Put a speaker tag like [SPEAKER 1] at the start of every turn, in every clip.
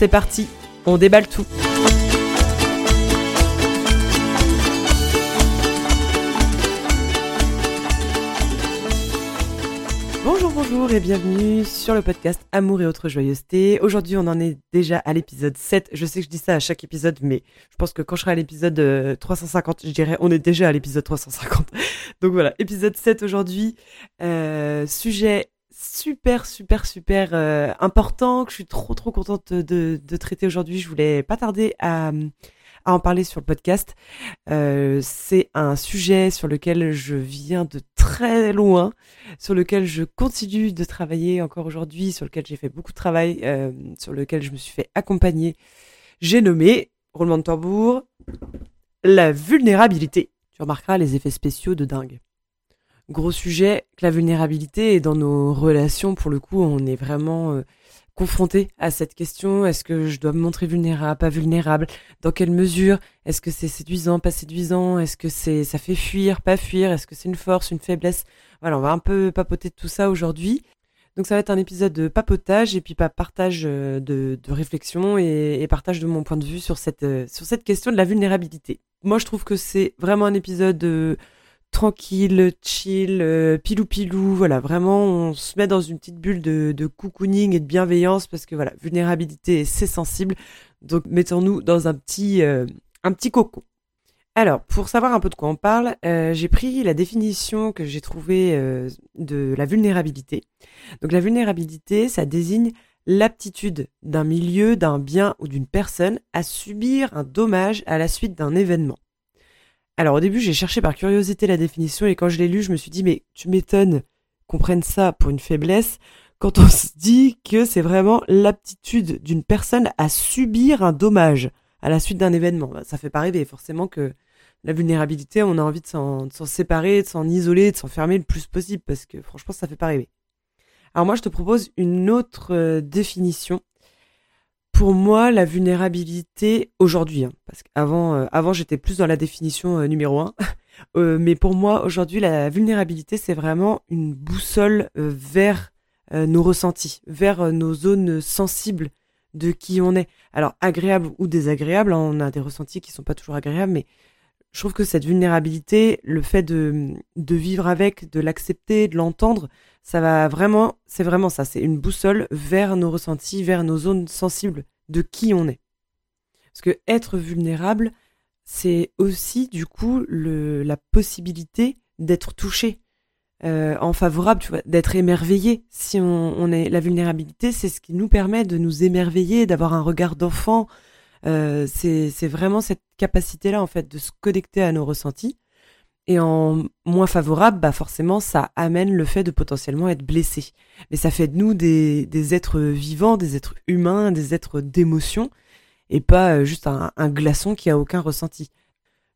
[SPEAKER 1] C'est parti, on déballe tout. Bonjour, bonjour et bienvenue sur le podcast Amour et autres joyeusetés. Aujourd'hui, on en est déjà à l'épisode 7. Je sais que je dis ça à chaque épisode, mais je pense que quand je serai à l'épisode 350, euh, je dirais on est déjà à l'épisode 350. Donc voilà, épisode 7 aujourd'hui. Euh, sujet super, super, super euh, important que je suis trop, trop contente de, de traiter aujourd'hui. Je voulais pas tarder à à en parler sur le podcast. Euh, c'est un sujet sur lequel je viens de très loin, sur lequel je continue de travailler encore aujourd'hui, sur lequel j'ai fait beaucoup de travail, euh, sur lequel je me suis fait accompagner. J'ai nommé, roulement de tambour, la vulnérabilité. Tu remarqueras les effets spéciaux de dingue. Gros sujet, que la vulnérabilité et dans nos relations, pour le coup, on est vraiment euh, confronté à cette question. Est-ce que je dois me montrer vulnérable, pas vulnérable? Dans quelle mesure? Est-ce que c'est séduisant, pas séduisant? Est-ce que c'est ça fait fuir, pas fuir? Est-ce que c'est une force, une faiblesse? Voilà, on va un peu papoter de tout ça aujourd'hui. Donc ça va être un épisode de papotage et puis pas partage euh, de, de réflexion et, partage de mon point de vue sur cette euh, sur cette question de la vulnérabilité. Moi, je trouve que c'est vraiment un épisode euh, tranquille, chill, euh, pilou pilou, voilà, vraiment on se met dans une petite bulle de, cocooning et de bienveillance parce que voilà, vulnérabilité c'est sensible, donc mettons-nous dans un petit euh, un petit cocon. Alors, pour savoir un peu de quoi on parle, euh, j'ai pris la définition que j'ai trouvée de la vulnérabilité. Donc la vulnérabilité, ça désigne l'aptitude d'un milieu, d'un bien ou d'une personne à subir un dommage à la suite d'un événement. Alors au début, j'ai cherché par curiosité la définition et quand je l'ai lu, je me suis dit mais tu m'étonnes qu'on prenne ça pour une faiblesse quand on se dit que c'est vraiment l'aptitude d'une personne à subir un dommage à la suite d'un événement. Bah, ça fait pas rêver forcément que la vulnérabilité, on a envie de s'en séparer, de s'en isoler, de s'enfermer le plus possible parce que franchement, ça fait pas rêver. Alors moi, je te propose une autre euh, définition pour moi, la vulnérabilité aujourd'hui, hein, parce qu'avant, euh, avant, j'étais plus dans la définition euh, numéro un, euh, mais pour moi, aujourd'hui, la vulnérabilité, c'est vraiment une boussole vers nos ressentis, vers nos zones sensibles de qui on est. Alors, agréable ou désagréable, hein, on a des ressentis qui sont pas toujours agréables, mais je trouve que cette vulnérabilité, le fait de, de vivre avec, de l'accepter, de l'entendre, ça va vraiment, c'est vraiment ça, c'est une boussole vers nos ressentis, vers nos zones sensibles de qui on est. Parce que être vulnérable, c'est aussi du coup le, la possibilité d'être touché euh, en favorable, d'être émerveillé. Si on est la vulnérabilité, c'est ce qui nous permet de nous émerveiller, d'avoir un regard d'enfant. Euh, c'est vraiment cette capacité-là en fait de se connecter à nos ressentis et en moins favorable, bah forcément, ça amène le fait de potentiellement être blessé. Mais ça fait de nous des, êtres vivants, des êtres humains, des êtres d'émotion, et pas euh, juste un, un, glaçon qui a aucun ressenti.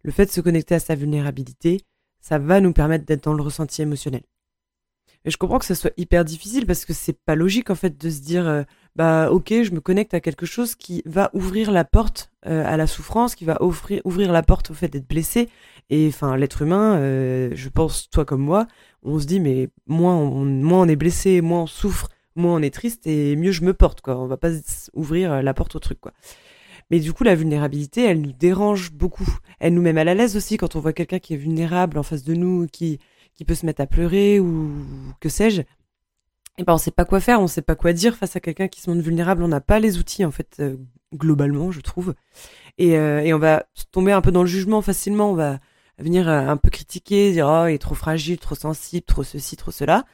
[SPEAKER 1] Le fait de se connecter à sa vulnérabilité, ça va nous permettre d'être dans le ressenti émotionnel. Et je comprends que ça soit hyper difficile parce que c'est pas logique en fait de se dire euh, bah ok je me connecte à quelque chose qui va ouvrir la porte euh, à la souffrance, qui va ouvrir la porte au fait d'être blessé. Et enfin l'être humain, euh, je pense toi comme moi, on se dit mais moins on, on est blessé, moins on souffre, moins on est triste et mieux je me porte quoi. On va pas ouvrir la porte au truc quoi. Mais du coup, la vulnérabilité, elle nous dérange beaucoup. Elle nous met mal à l'aise aussi quand on voit quelqu'un qui est vulnérable en face de nous, qui qui peut se mettre à pleurer ou que sais-je, et ben on sait pas quoi faire, on sait pas quoi dire face à quelqu'un qui se montre vulnérable, on n'a pas les outils en fait euh, globalement, je trouve. Et, euh, et on va tomber un peu dans le jugement facilement, on va venir euh, un peu critiquer, dire oh, il est trop fragile, trop sensible, trop ceci, trop cela.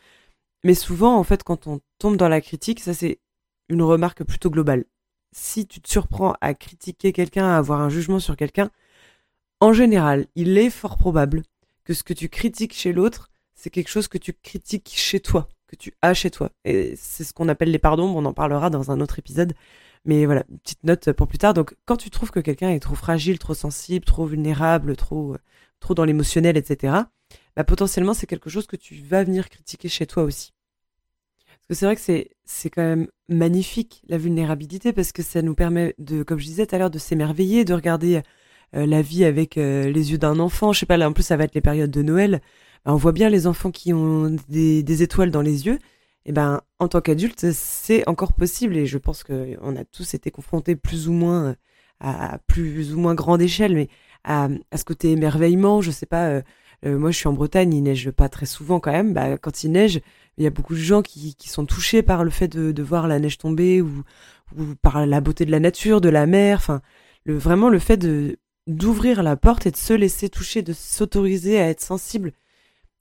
[SPEAKER 1] Mais souvent en fait quand on tombe dans la critique, ça c'est une remarque plutôt globale. Si tu te surprends à critiquer quelqu'un, à avoir un jugement sur quelqu'un, en général, il est fort probable que ce que tu critiques chez l'autre, c'est quelque chose que tu critiques chez toi, que tu as chez toi. Et c'est ce qu'on appelle les pardons, on en parlera dans un autre épisode. Mais voilà, petite note pour plus tard. Donc, quand tu trouves que quelqu'un est trop fragile, trop sensible, trop vulnérable, trop, trop dans l'émotionnel, etc., bah, potentiellement, c'est quelque chose que tu vas venir critiquer chez toi aussi. Parce que c'est vrai que c'est, c'est quand même magnifique, la vulnérabilité, parce que ça nous permet de, comme je disais tout à l'heure, de s'émerveiller, de regarder euh, la vie avec euh, les yeux d'un enfant. Je sais pas, là, en plus, ça va être les périodes de Noël. Bah, on voit bien les enfants qui ont des, des étoiles dans les yeux. Et ben, en tant qu'adulte, c'est encore possible. Et je pense qu'on a tous été confrontés plus ou moins à, plus ou moins grande échelle, mais à, à ce côté émerveillement. Je sais pas. Euh, moi, je suis en Bretagne, il neige pas très souvent quand même. Bah, quand il neige, il y a beaucoup de gens qui, qui sont touchés par le fait de, de voir la neige tomber ou, ou par la beauté de la nature, de la mer. Enfin, le, vraiment le fait de d'ouvrir la porte et de se laisser toucher, de s'autoriser à être sensible.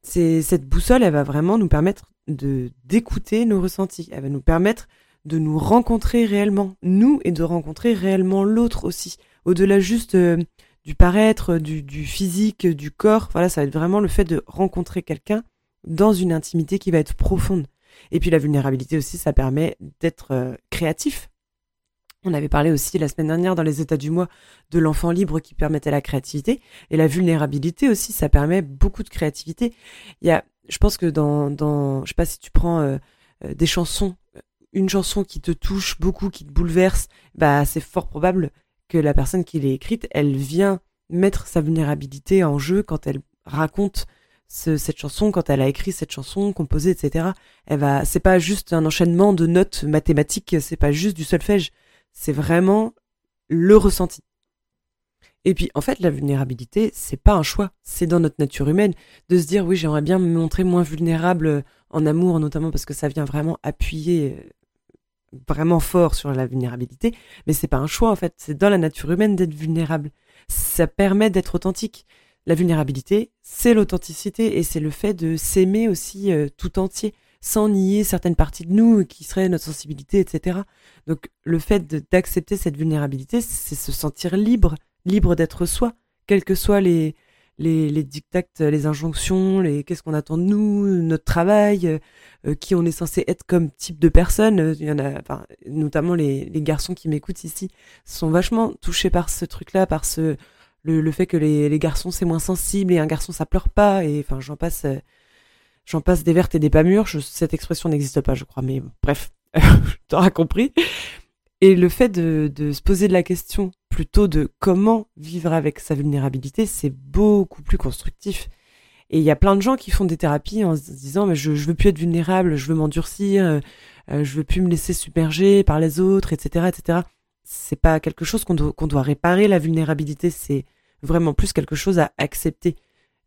[SPEAKER 1] C'est cette boussole, elle va vraiment nous permettre de d'écouter nos ressentis. Elle va nous permettre de nous rencontrer réellement, nous, et de rencontrer réellement l'autre aussi. Au-delà juste euh, du paraître, du, physique, du corps. Voilà, ça va être vraiment le fait de rencontrer quelqu'un dans une intimité qui va être profonde. Et puis la vulnérabilité aussi, ça permet d'être euh, créatif. On avait parlé aussi la semaine dernière dans les états du mois de l'enfant libre qui permettait la créativité. Et la vulnérabilité aussi, ça permet beaucoup de créativité. Il y a, je pense que dans, dans je sais pas si tu prends euh, euh, des chansons, une chanson qui te touche beaucoup, qui te bouleverse, bah c'est fort probable que la personne qui l'a écrite, elle vient mettre sa vulnérabilité en jeu quand elle raconte cette chanson, quand elle a écrit cette chanson, composée, etc. Elle va, c'est pas juste un enchaînement de notes mathématiques, c'est pas juste du solfège c'est vraiment le ressenti. Et puis, en fait, la vulnérabilité, c'est pas un choix. C'est dans notre nature humaine de se dire, oui, j'aimerais bien me montrer moins vulnérable en amour, notamment parce que ça vient vraiment appuyer euh, vraiment fort sur la vulnérabilité. Mais c'est pas un choix, en fait. C'est dans la nature humaine d'être vulnérable. Ça permet d'être authentique. La vulnérabilité, c'est l'authenticité et c'est le fait de s'aimer aussi euh, tout entier sans nier certaines parties de nous qui seraient notre sensibilité, etc. Donc le fait d'accepter cette vulnérabilité, c'est se sentir libre, libre d'être soi, quels que soient les, les, les les injonctions, les qu'est-ce qu'on attend de nous, notre travail, euh, qui on est censé être comme type de personne. Il y en a, enfin, notamment les, les garçons qui m'écoutent ici sont vachement touchés par ce truc-là, par ce le, le fait que les, les garçons c'est moins sensible et un garçon ça pleure pas et enfin j'en passe J'en passe des vertes et des pas mûres. cette expression n'existe pas, je crois, mais bref, t'auras compris. Et le fait de, de, se poser de la question plutôt de comment vivre avec sa vulnérabilité, c'est beaucoup plus constructif. Et il y a plein de gens qui font des thérapies en se disant mais je, je veux plus être vulnérable, je veux m'endurcir, euh, je veux plus me laisser submerger par les autres, etc., etc. C'est pas quelque chose qu'on doit réparer. La vulnérabilité, c'est vraiment plus quelque chose à accepter.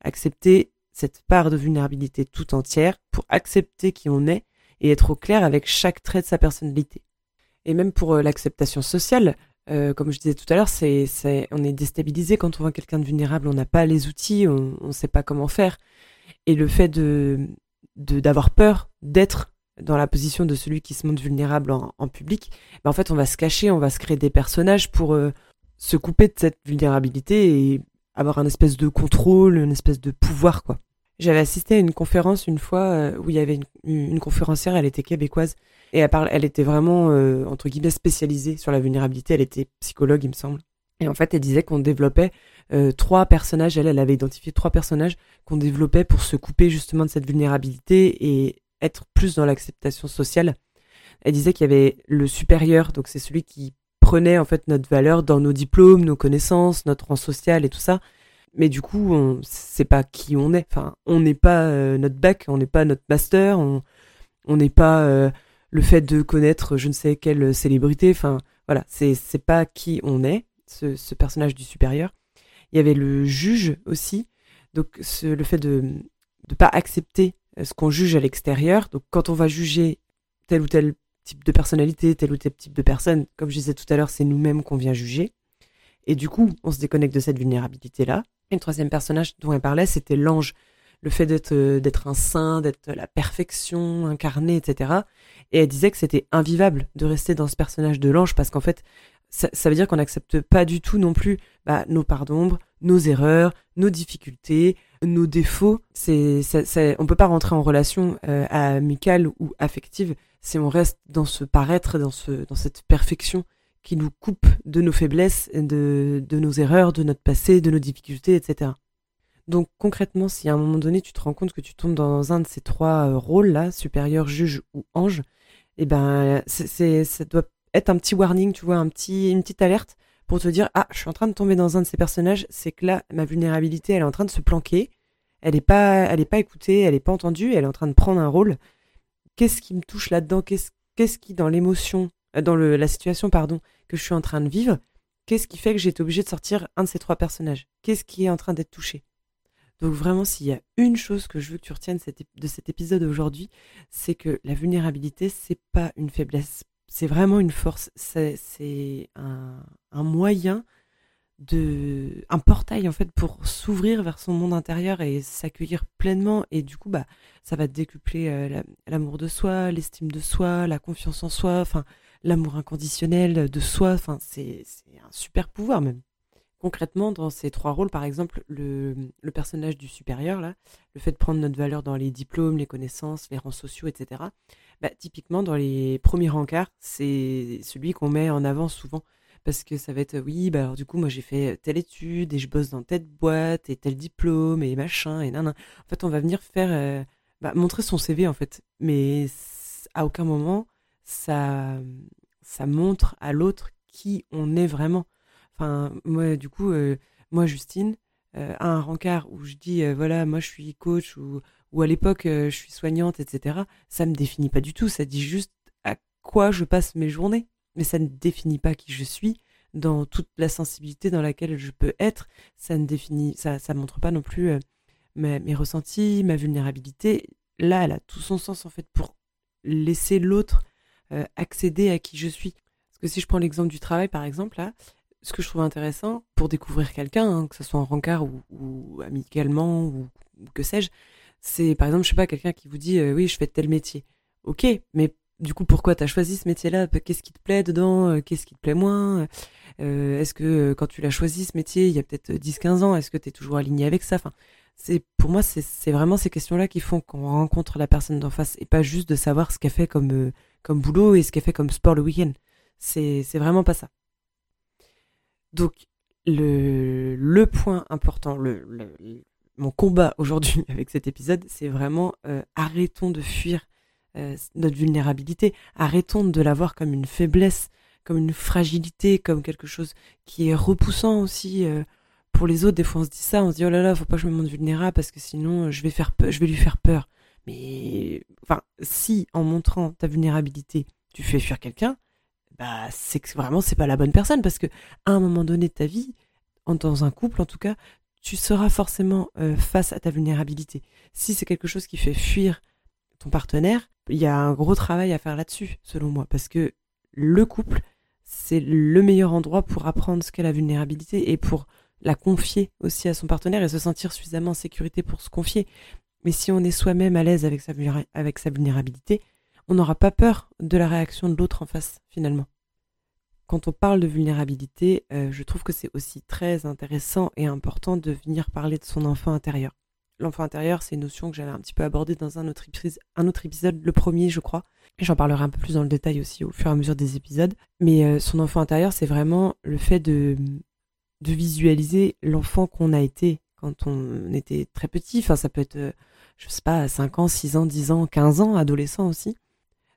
[SPEAKER 1] Accepter cette part de vulnérabilité tout entière pour accepter qui on est et être au clair avec chaque trait de sa personnalité. Et même pour euh, l'acceptation sociale, euh, comme je disais tout à l'heure, c'est, on est déstabilisé quand on voit quelqu'un de vulnérable, on n'a pas les outils, on ne sait pas comment faire. Et le fait de, d'avoir peur d'être dans la position de celui qui se montre vulnérable en, en public, ben en fait, on va se cacher, on va se créer des personnages pour euh, se couper de cette vulnérabilité et avoir un espèce de contrôle, une espèce de pouvoir, quoi. J'avais assisté à une conférence une fois euh, où il y avait une, conférencière, elle était québécoise et elle, parle, elle était vraiment euh, entre guillemets spécialisée sur la vulnérabilité. Elle était psychologue, il me semble. Et en fait, elle disait qu'on développait euh, trois personnages. Elle, elle avait identifié trois personnages qu'on développait pour se couper justement de cette vulnérabilité et être plus dans l'acceptation sociale. Elle disait qu'il y avait le supérieur, donc c'est celui qui en fait notre valeur dans nos diplômes, nos connaissances, notre rang social et tout ça. Mais du coup, on sait pas qui on est. Enfin, on n'est pas euh, notre bac, on n'est pas notre master, on n'est pas euh, le fait de connaître je ne sais quelle célébrité. Enfin, voilà, c'est c'est pas qui on est, ce, personnage du supérieur. Il y avait le juge aussi, donc ce, le fait de de pas accepter euh, ce qu'on juge à l'extérieur. Donc quand on va juger tel ou tel type de personnalité, tel ou tel type de personne, comme je disais tout à l'heure, c'est nous-mêmes qu'on vient juger. Et du coup, on se déconnecte de cette vulnérabilité-là. Et le troisième personnage dont elle parlait, c'était l'ange. Le fait d'être, euh, d'être un saint, d'être la perfection incarnée, etc. Et elle disait que c'était invivable de rester dans ce personnage de l'ange parce qu'en fait, ça, ça, veut dire qu'on n'accepte pas du tout non plus bah, nos parts d'ombre, nos erreurs, nos difficultés, nos défauts. C'est, ça, on peut pas rentrer en relation euh, amicale ou affective si on reste dans ce paraître, dans ce, dans cette perfection qui nous coupe de nos faiblesses, de, de nos erreurs, de notre passé, de nos difficultés, etc. Donc concrètement, si à un moment donné tu te rends compte que tu tombes dans un de ces trois euh, rôles là, supérieur, juge ou ange, eh ben c'est ça doit être un petit warning, tu vois, un petit une petite alerte pour te dire ah je suis en train de tomber dans un de ces personnages, c'est que là ma vulnérabilité elle est en train de se planquer, elle est pas elle pas écoutée, elle est pas entendue, elle est en train de prendre un rôle. Qu'est-ce qui me touche là-dedans? Qu'est-ce qui dans l'émotion, euh, dans la situation pardon que je suis en train de vivre, qu'est-ce qui fait que j'ai été obligé de sortir un de ces trois personnages? Qu'est-ce qui est en train d'être touché? Donc vraiment, s'il y a une chose que je veux que tu retiennes de cet épisode aujourd'hui, c'est que la vulnérabilité, c'est pas une faiblesse, c'est vraiment une force, c'est un, moyen de, un portail en fait pour s'ouvrir vers son monde intérieur et s'accueillir pleinement. Et du coup, bah, ça va décupler euh, l'amour de soi, l'estime de soi, la confiance en soi, enfin l'amour inconditionnel de soi. Enfin, c'est un super pouvoir même concrètement, dans ces trois rôles, par exemple, le, personnage du supérieur, là, le fait de prendre notre valeur dans les diplômes, les connaissances, les rangs sociaux, etc., bah, typiquement, dans les premiers rencarts, c'est celui qu'on met en avant souvent. Parce que ça va être, oui, bah alors du coup, moi j'ai fait telle étude et je bosse dans telle boîte et tel diplôme et machin et nan. En fait, on va venir faire, euh, bah, montrer son CV en fait. Mais à aucun moment, ça, ça montre à l'autre qui on est vraiment. Enfin, moi, du coup, euh, moi, Justine, euh, à un rencard où je dis, euh, voilà, moi, je suis coach ou, ou à l'époque, je suis soignante, etc., ça me définit pas du tout. Ça dit juste à quoi je passe mes journées. Mais ça ne définit pas qui je suis dans toute la sensibilité dans laquelle je peux être. Ça ne définit, ça, ça montre pas non plus mes ressentis, ma vulnérabilité. Là, elle a tout son sens, en fait, pour laisser l'autre accéder à qui je suis. Parce que si je prends l'exemple du travail, par exemple, là, ce que je trouve intéressant pour découvrir quelqu'un, hein, que ce soit en rencard ou, amicalement ou, que sais-je, c'est par exemple, je sais pas, quelqu'un qui vous dit euh, oui, je fais tel métier. Ok, mais du coup, pourquoi tu as choisi ce métier-là? Qu'est-ce qui te plaît dedans? Euh, Qu'est-ce qui te plaît moins? Euh, Est-ce que quand tu l'as choisi ce métier, il y a peut-être 10-15 ans, est-ce que tu es toujours aligné avec ça? Enfin, c'est Pour moi, c'est vraiment ces questions-là qui font qu'on rencontre la personne d'en face et pas juste de savoir ce qu'elle fait comme, comme boulot et ce qu'elle fait comme sport le week-end. C'est vraiment pas ça. Donc, le, le point important, le, mon combat aujourd'hui avec cet épisode, c'est vraiment euh, arrêtons de fuir euh, notre vulnérabilité, arrêtons de la voir comme une faiblesse, comme une fragilité, comme quelque chose qui est repoussant aussi euh, pour les autres. Des fois, on se dit ça, on se dit oh là là, faut pas que je me montre vulnérable parce que sinon, je vais faire je vais lui faire peur. Mais enfin, si en montrant ta vulnérabilité, tu fais fuir quelqu'un, bah, c'est que vraiment c'est pas la bonne personne parce que à un moment donné de ta vie, dans un couple en tout cas, tu seras forcément euh, face à ta vulnérabilité. Si c'est quelque chose qui fait fuir ton partenaire, il y a un gros travail à faire là-dessus, selon moi, parce que le couple, c'est le meilleur endroit pour apprendre ce qu'est la vulnérabilité et pour la confier aussi à son partenaire et se sentir suffisamment en sécurité pour se confier. Mais si on est soi-même à l'aise avec sa, vulnérabilité, on n'aura pas peur de la réaction de l'autre en face, finalement. Quand on parle de vulnérabilité, euh, je trouve que c'est aussi très intéressant et important de venir parler de son enfant intérieur. L'enfant intérieur, c'est une notion que j'avais un petit peu abordée dans un autre, épisode, le premier, je crois. J'en parlerai un peu plus dans le détail aussi au fur et à mesure des épisodes. Mais euh, son enfant intérieur, c'est vraiment le fait de, visualiser l'enfant qu'on a été quand on était très petit. Enfin, ça peut être, euh, je sais pas, 5 ans, 6 ans, 10 ans, 15 ans, adolescent aussi.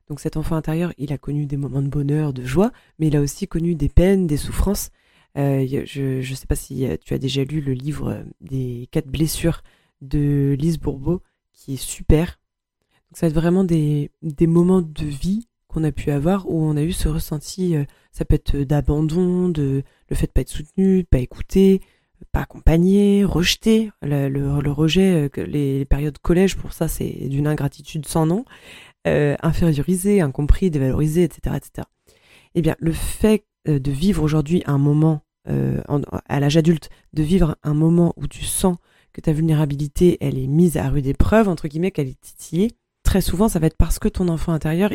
[SPEAKER 1] Donc cet enfant intérieur, il a connu des moments de bonheur, de joie, mais il a aussi connu des peines, des souffrances. Euh, je ne sais pas si tu as déjà lu le livre des quatre blessures de Lise Bourbeau, qui est super. Donc ça va être vraiment des, des moments de vie qu'on a pu avoir où on a eu ce ressenti, ça peut être d'abandon, de le fait de pas être soutenu, de pas écouter, pas accompagné, rejeté. Le, le, rejet, les périodes collège, pour ça, c'est d'une ingratitude sans nom euh, infériorisé, incompris, dévalorisé, etc., etc. Eh bien, le fait euh, de vivre aujourd'hui un moment, euh, à l'âge adulte, de vivre un moment où tu sens que ta vulnérabilité, elle est mise à rude épreuve, entre guillemets, qu'elle est titillée, très souvent, ça va être parce que ton enfant intérieur,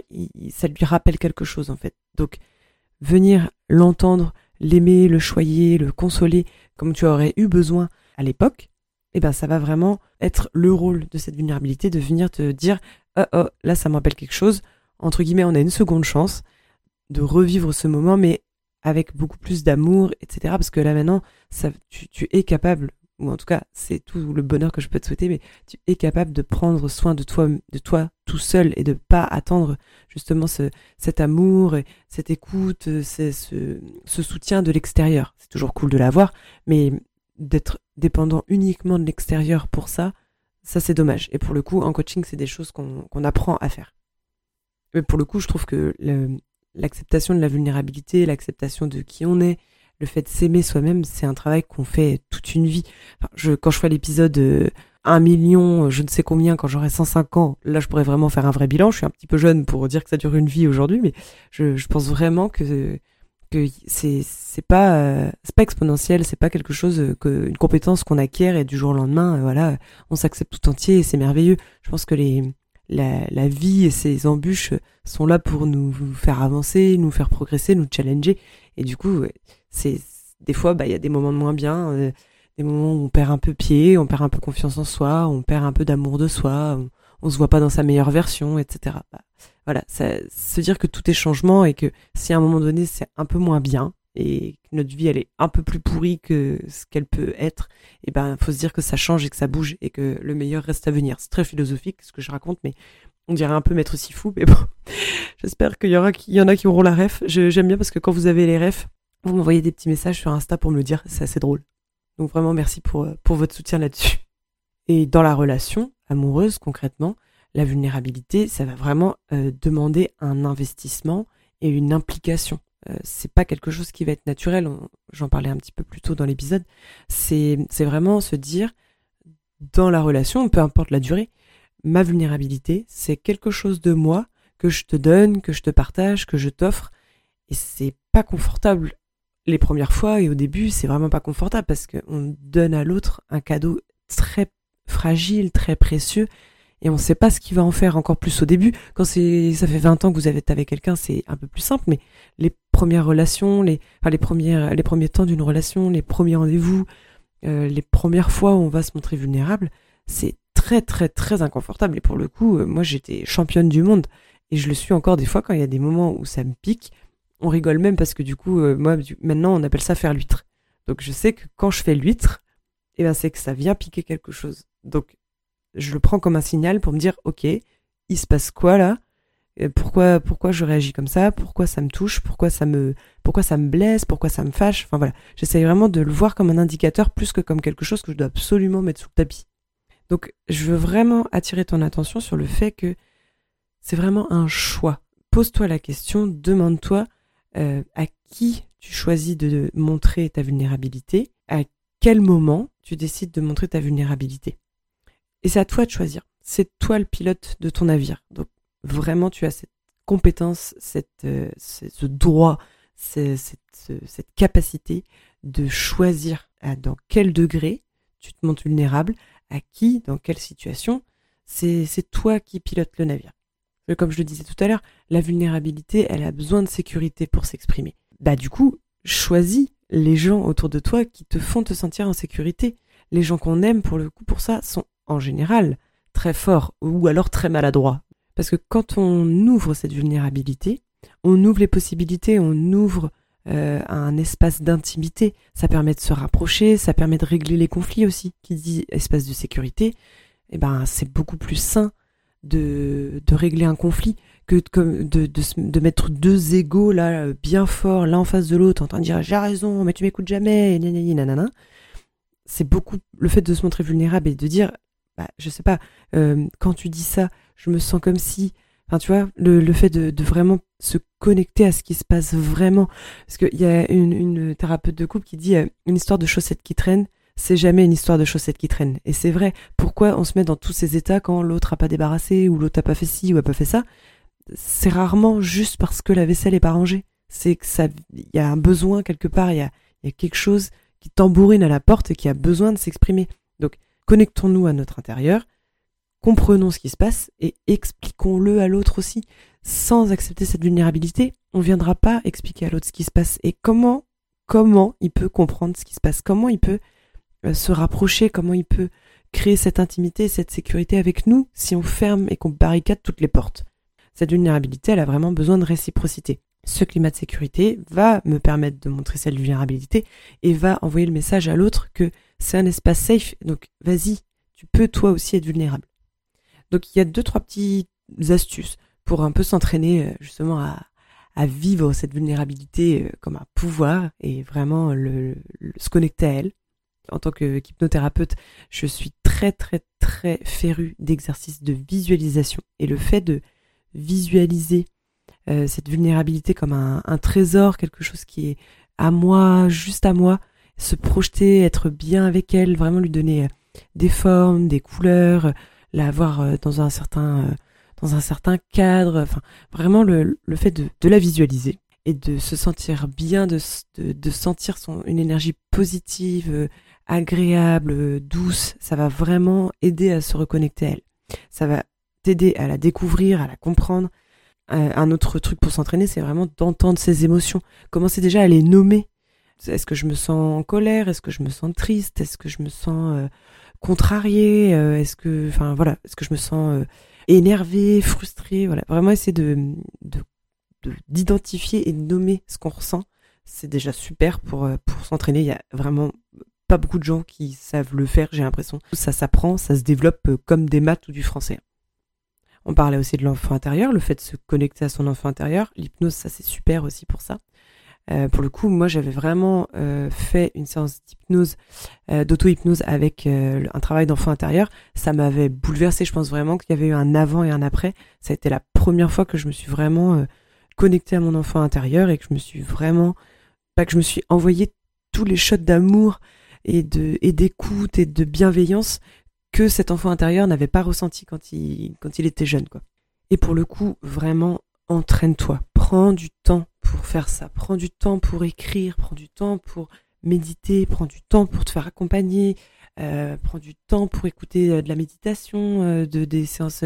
[SPEAKER 1] ça lui rappelle quelque chose, en fait. Donc, venir l'entendre, l'aimer, le choyer, le consoler, comme tu aurais eu besoin à l'époque, eh ben, ça va vraiment être le rôle de cette vulnérabilité de venir te dire oh, oh, là ça me rappelle quelque chose. Entre guillemets, on a une seconde chance de revivre ce moment, mais avec beaucoup plus d'amour, etc. Parce que là maintenant, ça, tu, tu es capable, ou en tout cas, c'est tout le bonheur que je peux te souhaiter, mais tu es capable de prendre soin de toi, de toi tout seul et de pas attendre justement ce, cet amour, et cette écoute, ce, ce soutien de l'extérieur. C'est toujours cool de l'avoir, mais d'être dépendant uniquement de l'extérieur pour ça, ça c'est dommage. Et pour le coup, en coaching, c'est des choses qu'on apprend à faire. Mais pour le coup, je trouve que l'acceptation de la vulnérabilité, l'acceptation de qui on est, le fait de s'aimer soi-même, c'est un travail qu'on fait toute une vie. je, quand je fais l'épisode 1 euh, million, je ne sais combien, quand j'aurai 105 ans, là je pourrais vraiment faire un vrai bilan. Je suis un petit peu jeune pour dire que ça dure une vie aujourd'hui, mais je, je pense vraiment que que c'est c'est pas euh, c'est pas exponentiel, c'est pas quelque chose euh, que une compétence qu'on acquiert et du jour au lendemain, euh, voilà, on s'accepte tout entier et c'est merveilleux. Je pense que les la, la vie et ses embûches sont là pour nous faire avancer, nous faire progresser, nous challenger. Et du coup, c'est des fois, bah il y a des moments de moins bien, des moments où on perd un peu pied, on perd un peu confiance en soi, on perd un peu d'amour de soi, on, on se voit pas dans sa meilleure version, etc. Bah, voilà, ça, se dire que tout est changement et que si à un moment donné c'est un peu moins bien et que notre vie elle est un peu plus pourrie que ce qu'elle peut être, et ben faut se dire que ça change et que ça bouge et que le meilleur reste à venir. C'est très philosophique ce que je raconte, mais on dirait un peu maître si fou, mais bon, j'espère qu'il y aura, qu'il y en a qui auront la ref. J'aime bien parce que quand vous avez les refs, vous m'envoyez des petits messages sur Insta pour me le dire, c'est assez drôle. Donc vraiment merci pour pour votre soutien là-dessus. Et dans la relation amoureuse concrètement, la vulnérabilité, ça va vraiment euh, demander un investissement et une implication. Euh, c'est pas quelque chose qui va être naturel. J'en parlais un petit peu plus tôt dans l'épisode. C'est c'est vraiment se dire dans la relation, peu importe la durée, ma vulnérabilité, c'est quelque chose de moi que je te donne, que je te partage, que je t'offre, et c'est pas confortable les premières fois et au début, c'est vraiment pas confortable parce qu'on donne à l'autre un cadeau très fragile, très précieux, et on sait pas ce qu'il va en faire encore plus au début. Quand c'est, ça fait 20 ans que vous êtes avec quelqu'un, c'est un peu plus simple, mais les premières relations, les, enfin les premières, les premiers temps d'une relation, les premiers rendez-vous, euh, les premières fois où on va se montrer vulnérable, c'est très très très inconfortable. Et pour le coup, euh, moi j'étais championne du monde et je le suis encore des fois quand il y a des moments où ça me pique. On rigole même parce que du coup, euh, moi maintenant on appelle ça faire l'huître. Donc je sais que quand je fais l'huître, eh ben c'est que ça vient piquer quelque chose. Donc je le prends comme un signal pour me dire ok, il se passe quoi là? Euh, Pourquoi pourquoi je réagis comme ça? Pourquoi ça me touche? Pourquoi ça me pourquoi ça me blesse? Pourquoi ça me fâche? Enfin voilà, j'essaye vraiment de le voir comme un indicateur plus que comme quelque chose que je dois absolument mettre sous le tapis. Donc je veux vraiment attirer ton attention sur le fait que c'est vraiment un choix. Pose-toi la question, demande-toi euh, à qui tu choisis de montrer ta vulnérabilité, à quel moment tu décides de montrer ta vulnérabilité? Et c'est à toi de choisir. C'est toi le pilote de ton navire. Donc vraiment, tu as cette compétence, cette, euh, ce droit, cette, cette, capacité de choisir dans quel degré tu te montes vulnérable, à qui, dans quelle situation. C'est toi qui pilote le navire. Comme je le disais tout à l'heure, la vulnérabilité, elle a besoin de sécurité pour s'exprimer. Bah du coup, choisis les gens autour de toi qui te font te sentir en sécurité. Les gens qu'on aime pour le coup pour ça sont en général très fort ou alors très maladroit. Parce que quand on ouvre cette vulnérabilité, on ouvre les possibilités, on ouvre euh, un espace d'intimité. Ça permet de se rapprocher, ça permet de régler les conflits aussi. Qui dit espace de sécurité, eh ben c'est beaucoup plus sain de, de régler un conflit que de, de, de, de mettre deux égaux là bien forts l'un en face de l'autre en train de dire j'ai raison mais tu m'écoutes jamais nanana. C'est beaucoup le fait de se montrer vulnérable et de dire bah, je sais pas, euh, quand tu dis ça, je me sens comme si, enfin, tu vois, le, le fait de, de, vraiment se connecter à ce qui se passe vraiment. Parce qu'il y a une, une, thérapeute de couple qui dit euh, une histoire de chaussettes qui traînent, c'est jamais une histoire de chaussettes qui traînent. Et c'est vrai. Pourquoi on se met dans tous ces états quand l'autre a pas débarrassé ou l'autre a pas fait ci ou a pas fait ça? C'est rarement juste parce que la vaisselle est pas rangée. C'est que ça, il y a un besoin quelque part, il y a, quelque chose qui tambourine à la porte et qui a besoin de s'exprimer. Donc, Connectons-nous à notre intérieur, comprenons ce qui se passe et expliquons-le à l'autre aussi. Sans accepter cette vulnérabilité, on ne viendra pas expliquer à l'autre ce qui se passe et comment, comment il peut comprendre ce qui se passe, comment il peut se rapprocher, comment il peut créer cette intimité, cette sécurité avec nous si on ferme et qu'on barricade toutes les portes. cette vulnérabilité, elle a vraiment besoin de réciprocité. Ce climat de sécurité va me permettre de montrer cette vulnérabilité et va envoyer le message à l'autre que c'est un espace safe, donc vas-y, tu peux toi aussi être vulnérable. Donc il y a deux, trois petites astuces pour un peu s'entraîner euh, justement à, à vivre cette vulnérabilité euh, comme un pouvoir et vraiment le, se connecter à elle. En tant qu'hypnothérapeute, je suis très très très féru d'exercices de visualisation et le fait de visualiser euh, cette vulnérabilité comme un, un, trésor, quelque chose qui est à moi, juste à moi, se projeter, être bien avec elle, vraiment lui donner euh, des formes, des couleurs, la voir dans un certain dans un certain cadre. Enfin, vraiment le, le fait de, de, la visualiser et de se sentir bien, de, de, de sentir son, une énergie positive, euh, agréable, euh, douce, ça va vraiment aider à se reconnecter à elle. Ça va t'aider à la découvrir, à la comprendre. Euh, un autre truc pour s'entraîner, c'est vraiment d'entendre ses émotions. Commencer déjà à les nommer? Est-ce que je me sens en colère? Est-ce que je me sens triste? Est-ce que je me sens euh, contrariée? Est-ce que, enfin voilà, est-ce que je me sens énervé, frustré, voilà. Vraiment essayer de, d'identifier et de nommer ce qu'on ressent. C'est déjà super pour, euh, pour s'entraîner. Il y a vraiment pas beaucoup de gens qui savent le faire, j'ai l'impression. Ça s'apprend, ça se développe euh, comme des maths ou du français. On parlait aussi de l'enfant intérieur, le fait de se connecter à son enfant intérieur. L'hypnose, ça c'est super aussi pour ça. Euh, pour le coup, moi, j'avais vraiment euh, fait une séance d'hypnose, euh, d'auto-hypnose avec un travail d'enfant intérieur. Ça m'avait bouleversé. Je pense vraiment qu'il y avait eu un avant et un après. Ça a été la première fois que je me suis vraiment connectée à mon enfant intérieur et que je me suis vraiment, pas que je me suis envoyé tous les shots d'amour et d'écoute et de bienveillance que cet enfant intérieur n'avait pas ressenti quand il quand il était jeune, quoi. Et pour le coup, vraiment, entraîne-toi, prends du temps pour faire ça. Prends du temps pour écrire, prends du temps pour méditer, prends du temps pour te faire accompagner, euh, prends du temps pour écouter euh, de la méditation, euh, de, des séances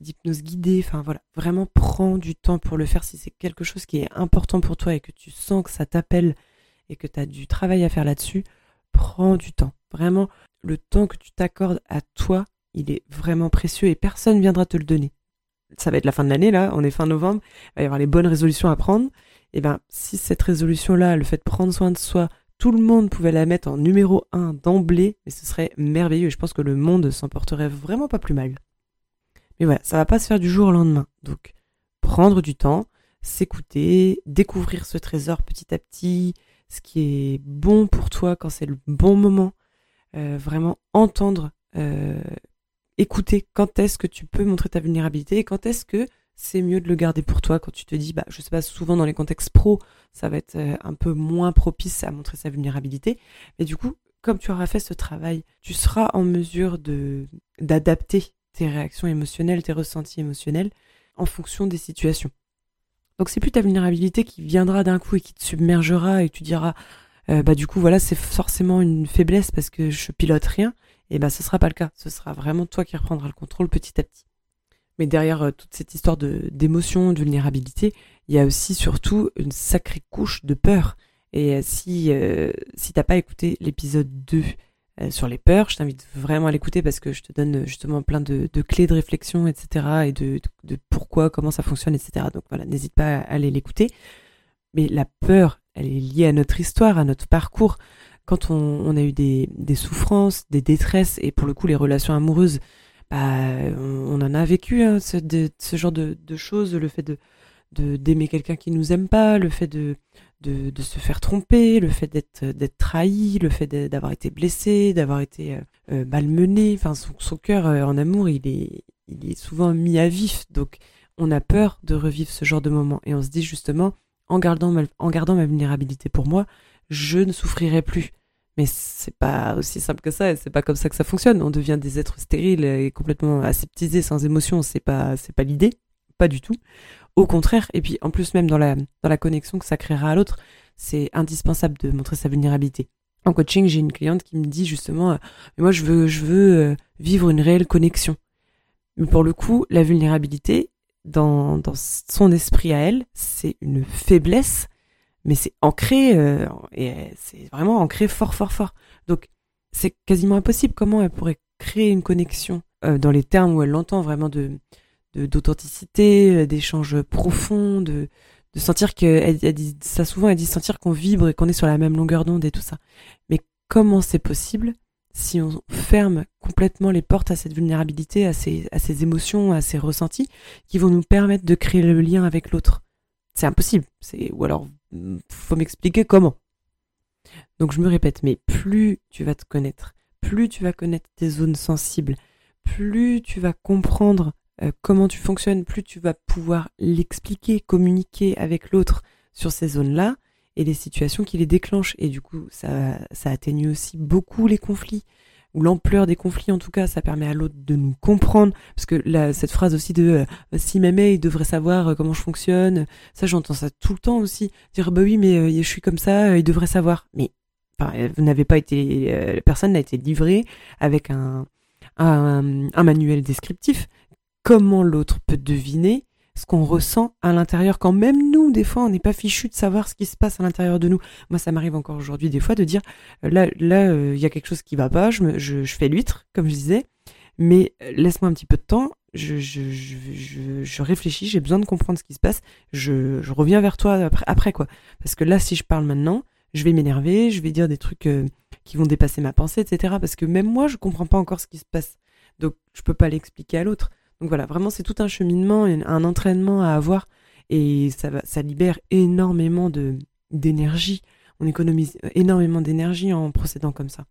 [SPEAKER 1] d'hypnose guidée. Enfin voilà, vraiment prends du temps pour le faire si c'est quelque chose qui est important pour toi et que tu sens que ça t'appelle et que tu as du travail à faire là-dessus. Prends du temps. Vraiment, le temps que tu t'accordes à toi, il est vraiment précieux et personne viendra te le donner ça va être la fin de l'année là, on est fin novembre, il va y avoir les bonnes résolutions à prendre. Et eh ben si cette résolution là, le fait de prendre soin de soi, tout le monde pouvait la mettre en numéro un d'emblée, mais ce serait merveilleux. Et je pense que le monde s'en porterait vraiment pas plus mal. Mais voilà, ça va pas se faire du jour au lendemain. Donc prendre du temps, s'écouter, découvrir ce trésor petit à petit, ce qui est bon pour toi quand c'est le bon moment, euh, vraiment entendre euh, écouter quand est-ce que tu peux montrer ta vulnérabilité et quand est-ce que c'est mieux de le garder pour toi quand tu te dis, bah, je sais pas, souvent dans les contextes pro, ça va être euh, un peu moins propice à montrer sa vulnérabilité. Mais du coup, comme tu auras fait ce travail, tu seras en mesure de, d'adapter tes réactions émotionnelles, tes ressentis émotionnels en fonction des situations. Donc c'est plus ta vulnérabilité qui viendra d'un coup et qui te submergera et tu diras, euh, bah du coup voilà c'est forcément une faiblesse parce que je pilote rien et ben ce sera pas le cas. Ce sera vraiment toi qui reprendras le contrôle petit à petit. Mais derrière euh, toute cette histoire de d'émotion, de vulnérabilité, il y a aussi surtout une sacrée couche de peur. Et euh, si si t'as pas écouté l'épisode 2 euh, sur les peurs, je t'invite vraiment à l'écouter parce que je te donne justement plein de, clés de réflexion, etc. et de, pourquoi, comment ça fonctionne, etc. Donc voilà, n'hésite pas à aller l'écouter. Mais la peur, elle est liée à notre histoire, à notre parcours quand on, a eu des, souffrances, des détresses, et pour le coup les relations amoureuses, bah, on, en a vécu hein, ce, genre de, de, choses, le fait de d'aimer quelqu'un qui nous aime pas, le fait de, de, se faire tromper, le fait d'être d'être trahi, le fait d'avoir été blessé, d'avoir été euh, euh, malmené. Enfin, son, cœur euh, en amour, il est il est souvent mis à vif. Donc, on a peur de revivre ce genre de moment, et on se dit justement, en gardant en gardant ma vulnérabilité pour moi, je ne souffrirai plus. Mais c'est pas aussi simple que ça, c'est pas comme ça que ça fonctionne. On devient des êtres stériles et complètement aseptisés, sans émotion. C'est pas, c'est pas l'idée, pas du tout. Au contraire, et puis en plus même dans la dans la connexion que ça créera à l'autre, c'est indispensable de montrer sa vulnérabilité. En coaching, j'ai une cliente qui me dit justement, euh, moi je veux je veux euh, vivre une réelle connexion. Mais pour le coup, la vulnérabilité dans dans son esprit à elle, c'est une faiblesse mais c'est ancré euh, et c'est vraiment ancré fort fort fort. Donc c'est quasiment impossible. Comment elle pourrait créer une connexion euh, dans les termes où elle l'entend vraiment de d'authenticité, d'échanges profonds, de, sentir que elle, dit ça souvent, elle dit sentir qu'on vibre et qu'on est sur la même longueur d'onde et tout ça. Mais comment c'est possible si on ferme complètement les portes à cette vulnérabilité, à ces, à ces émotions, à ces ressentis qui vont nous permettre de créer le lien avec l'autre? C'est impossible. C'est ou alors faut m'expliquer comment. Donc je me répète, mais plus tu vas te connaître, plus tu vas connaître tes zones sensibles, plus tu vas comprendre euh, comment tu fonctionnes, plus tu vas pouvoir l'expliquer, communiquer avec l'autre sur ces zones-là et les situations qui les déclenchent. Et du coup, ça, atténue aussi beaucoup les conflits ou l'ampleur des conflits en tout cas, ça permet à l'autre de nous comprendre, parce que cette phrase aussi de euh, si m'aimait, il devrait savoir euh, comment je fonctionne, ça j'entends ça tout le temps aussi, dire bah oui mais je suis comme ça, il devrait savoir. Mais vous n'avez pas été, personne n'a été livré avec un manuel descriptif comment l'autre peut deviner ce qu'on ressent à l'intérieur quand même nous des fois on n'est pas fichu de savoir ce qui se passe à l'intérieur de nous. Moi ça m'arrive encore aujourd'hui des fois de dire euh, là là euh, il y a quelque chose qui va pas je, je, fais l'huître comme je disais mais euh, laisse-moi un petit peu de temps je, je, je, je réfléchis j'ai besoin de comprendre ce qui se passe je, reviens vers toi après, après quoi. Parce que là si je parle maintenant je vais m'énerver je vais dire des trucs qui vont dépasser ma pensée etc parce que même moi je comprends pas encore ce qui se passe. Donc je peux pas l'expliquer à l'autre donc voilà, vraiment c'est tout un cheminement, un entraînement à avoir et ça, libère énormément d'énergie. On économise énormément d'énergie en procédant comme ça.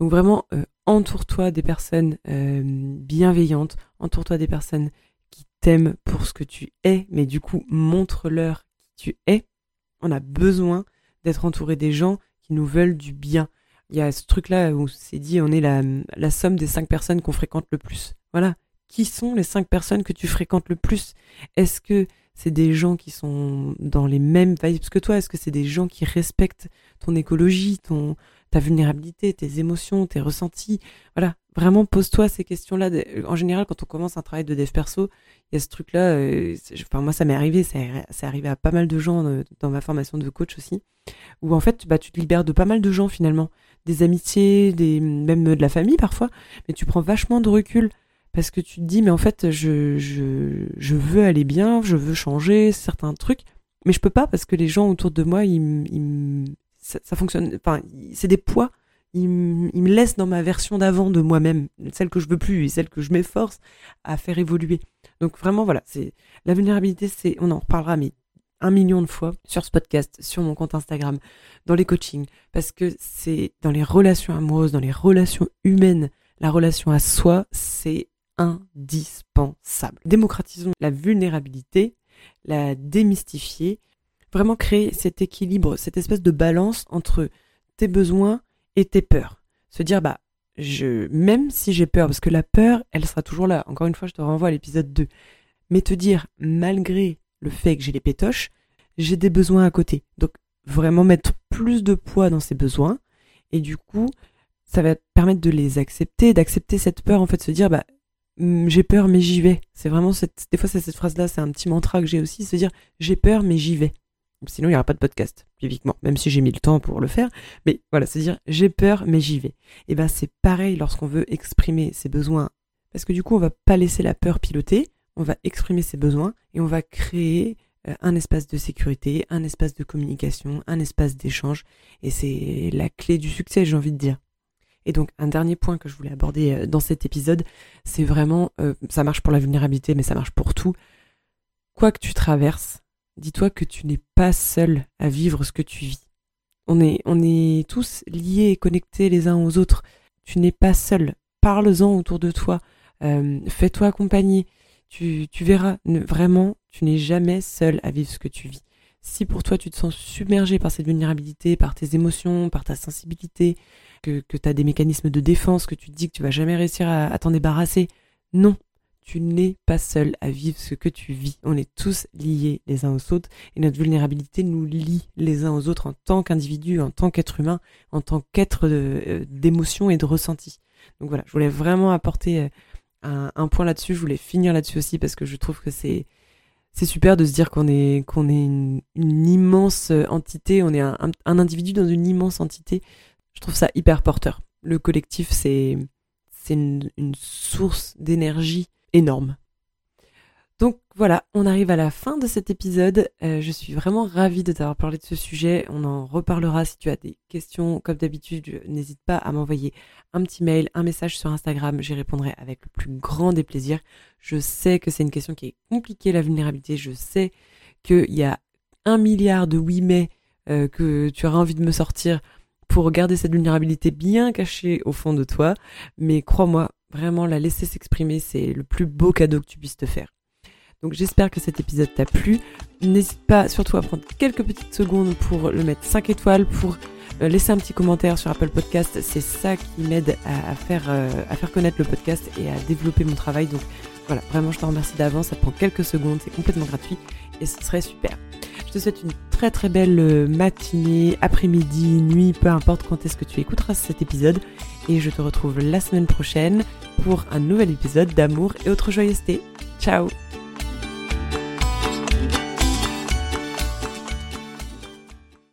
[SPEAKER 1] Donc vraiment, euh, entoure-toi des personnes euh, bienveillantes, entoure-toi des personnes qui t'aiment pour ce que tu es, mais du coup montre-leur qui tu es. On a besoin d'être entouré des gens qui nous veulent du bien. Il y a ce truc-là où c'est dit on est la, la somme des cinq personnes qu'on fréquente le plus. Voilà, qui sont les cinq personnes que tu fréquentes le plus? Est-ce que c'est des gens qui sont dans les mêmes vibes que toi? Est-ce que c'est des gens qui respectent ton écologie, ton ta vulnérabilité, tes émotions, tes ressentis? Voilà, vraiment pose-toi ces questions-là. En général, quand on commence un travail de dev perso, il y a ce truc-là. Euh, enfin, moi, ça m'est arrivé, c'est arrivé à pas mal de gens euh, dans ma formation de coach aussi, où en fait, bah, tu te libères de pas mal de gens finalement, des amitiés, des même de la famille parfois, mais tu prends vachement de recul parce que tu te dis mais en fait je, je, je veux aller bien, je veux changer certains trucs, mais je peux pas parce que les gens autour de moi, ils, ils ça, ça, fonctionne, enfin c'est des poids, ils, ils, me laissent dans ma version d'avant de moi-même, celle que je veux plus et celle que je m'efforce à faire évoluer. Donc vraiment voilà, c'est la vulnérabilité, c'est on en reparlera mais un million de fois sur ce podcast, sur mon compte Instagram, dans les coachings, parce que c'est dans les relations amoureuses, dans les relations humaines, la relation à soi, c'est indispensable. Démocratisons la vulnérabilité, la démystifier, vraiment créer cet équilibre, cette espèce de balance entre tes besoins et tes peurs. Se dire, bah, je, même si j'ai peur, parce que la peur, elle sera toujours là. Encore une fois, je te renvoie à l'épisode 2. Mais te dire, malgré le fait que j'ai les pétoches, j'ai des besoins à côté. Donc, vraiment mettre plus de poids dans ces besoins. Et du coup, ça va te permettre de les accepter, d'accepter cette peur, en fait, se dire, bah, j'ai peur mais j'y vais. C'est vraiment cette, des fois c'est cette phrase-là, c'est un petit mantra que j'ai aussi, se dire j'ai peur mais j'y vais. Sinon il n'y aura pas de podcast, typiquement, même si j'ai mis le temps pour le faire. Mais voilà, se dire j'ai peur mais j'y vais. Et ben c'est pareil lorsqu'on veut exprimer ses besoins, parce que du coup on va pas laisser la peur piloter, on va exprimer ses besoins et on va créer euh, un espace de sécurité, un espace de communication, un espace d'échange. Et c'est la clé du succès, j'ai envie de dire. Et donc un dernier point que je voulais aborder euh, dans cet épisode, c'est vraiment, euh, ça marche pour la vulnérabilité, mais ça marche pour tout. Quoi que tu traverses, dis-toi que tu n'es pas seul à vivre ce que tu vis. On est, on est tous liés et connectés les uns aux autres. Tu n'es pas seul. Parle-en autour de toi. Euh, Fais-toi accompagner. Tu, tu verras, vraiment, tu n'es jamais seul à vivre ce que tu vis. Si pour toi tu te sens submergé par cette vulnérabilité, par tes émotions, par ta sensibilité, que, que tu as des mécanismes de défense, que tu te dis que tu vas jamais réussir à, t'en débarrasser. Non, tu n'es pas seul à vivre ce que tu vis. On est tous liés les uns aux autres et notre vulnérabilité nous lie les uns aux autres en tant qu'individu, en tant qu'être humain, en tant qu'être euh, d'émotion et de ressenti. Donc voilà, je voulais vraiment apporter euh, un, un point là-dessus. Je voulais finir là-dessus aussi parce que je trouve que c'est c'est super de se dire qu'on est qu'on est une, immense entité, on est un, un, individu dans une immense entité je trouve ça hyper porteur. Le collectif, c'est c'est une, source d'énergie énorme. Voilà, on arrive à la fin de cet épisode. Euh, je suis vraiment ravie de t'avoir parlé de ce sujet. On en reparlera si tu as des questions. Comme d'habitude, n'hésite pas à m'envoyer un petit mail, un message sur Instagram. J'y répondrai avec le plus grand des plaisirs. Je sais que c'est une question qui est compliquée, la vulnérabilité. Je sais qu'il y a un milliard de oui mais euh, que tu auras envie de me sortir pour garder cette vulnérabilité bien cachée au fond de toi. Mais crois-moi, vraiment la laisser s'exprimer, c'est le plus beau cadeau que tu puisses te faire. Donc j'espère que cet épisode t'a plu. N'hésite pas surtout à prendre quelques petites secondes pour le mettre 5 étoiles, pour euh, laisser un petit commentaire sur Apple Podcast. C'est ça qui m'aide à, faire, euh, à faire connaître le podcast et à développer mon travail. Donc voilà, vraiment je te remercie d'avance. Ça prend quelques secondes, c'est complètement gratuit et ce serait super. Je te souhaite une très très belle euh, matinée, après-midi, nuit, peu importe quand est-ce que tu écouteras cet épisode. Et je te retrouve la semaine prochaine pour un nouvel épisode d'amour et autre joyeuseté. Ciao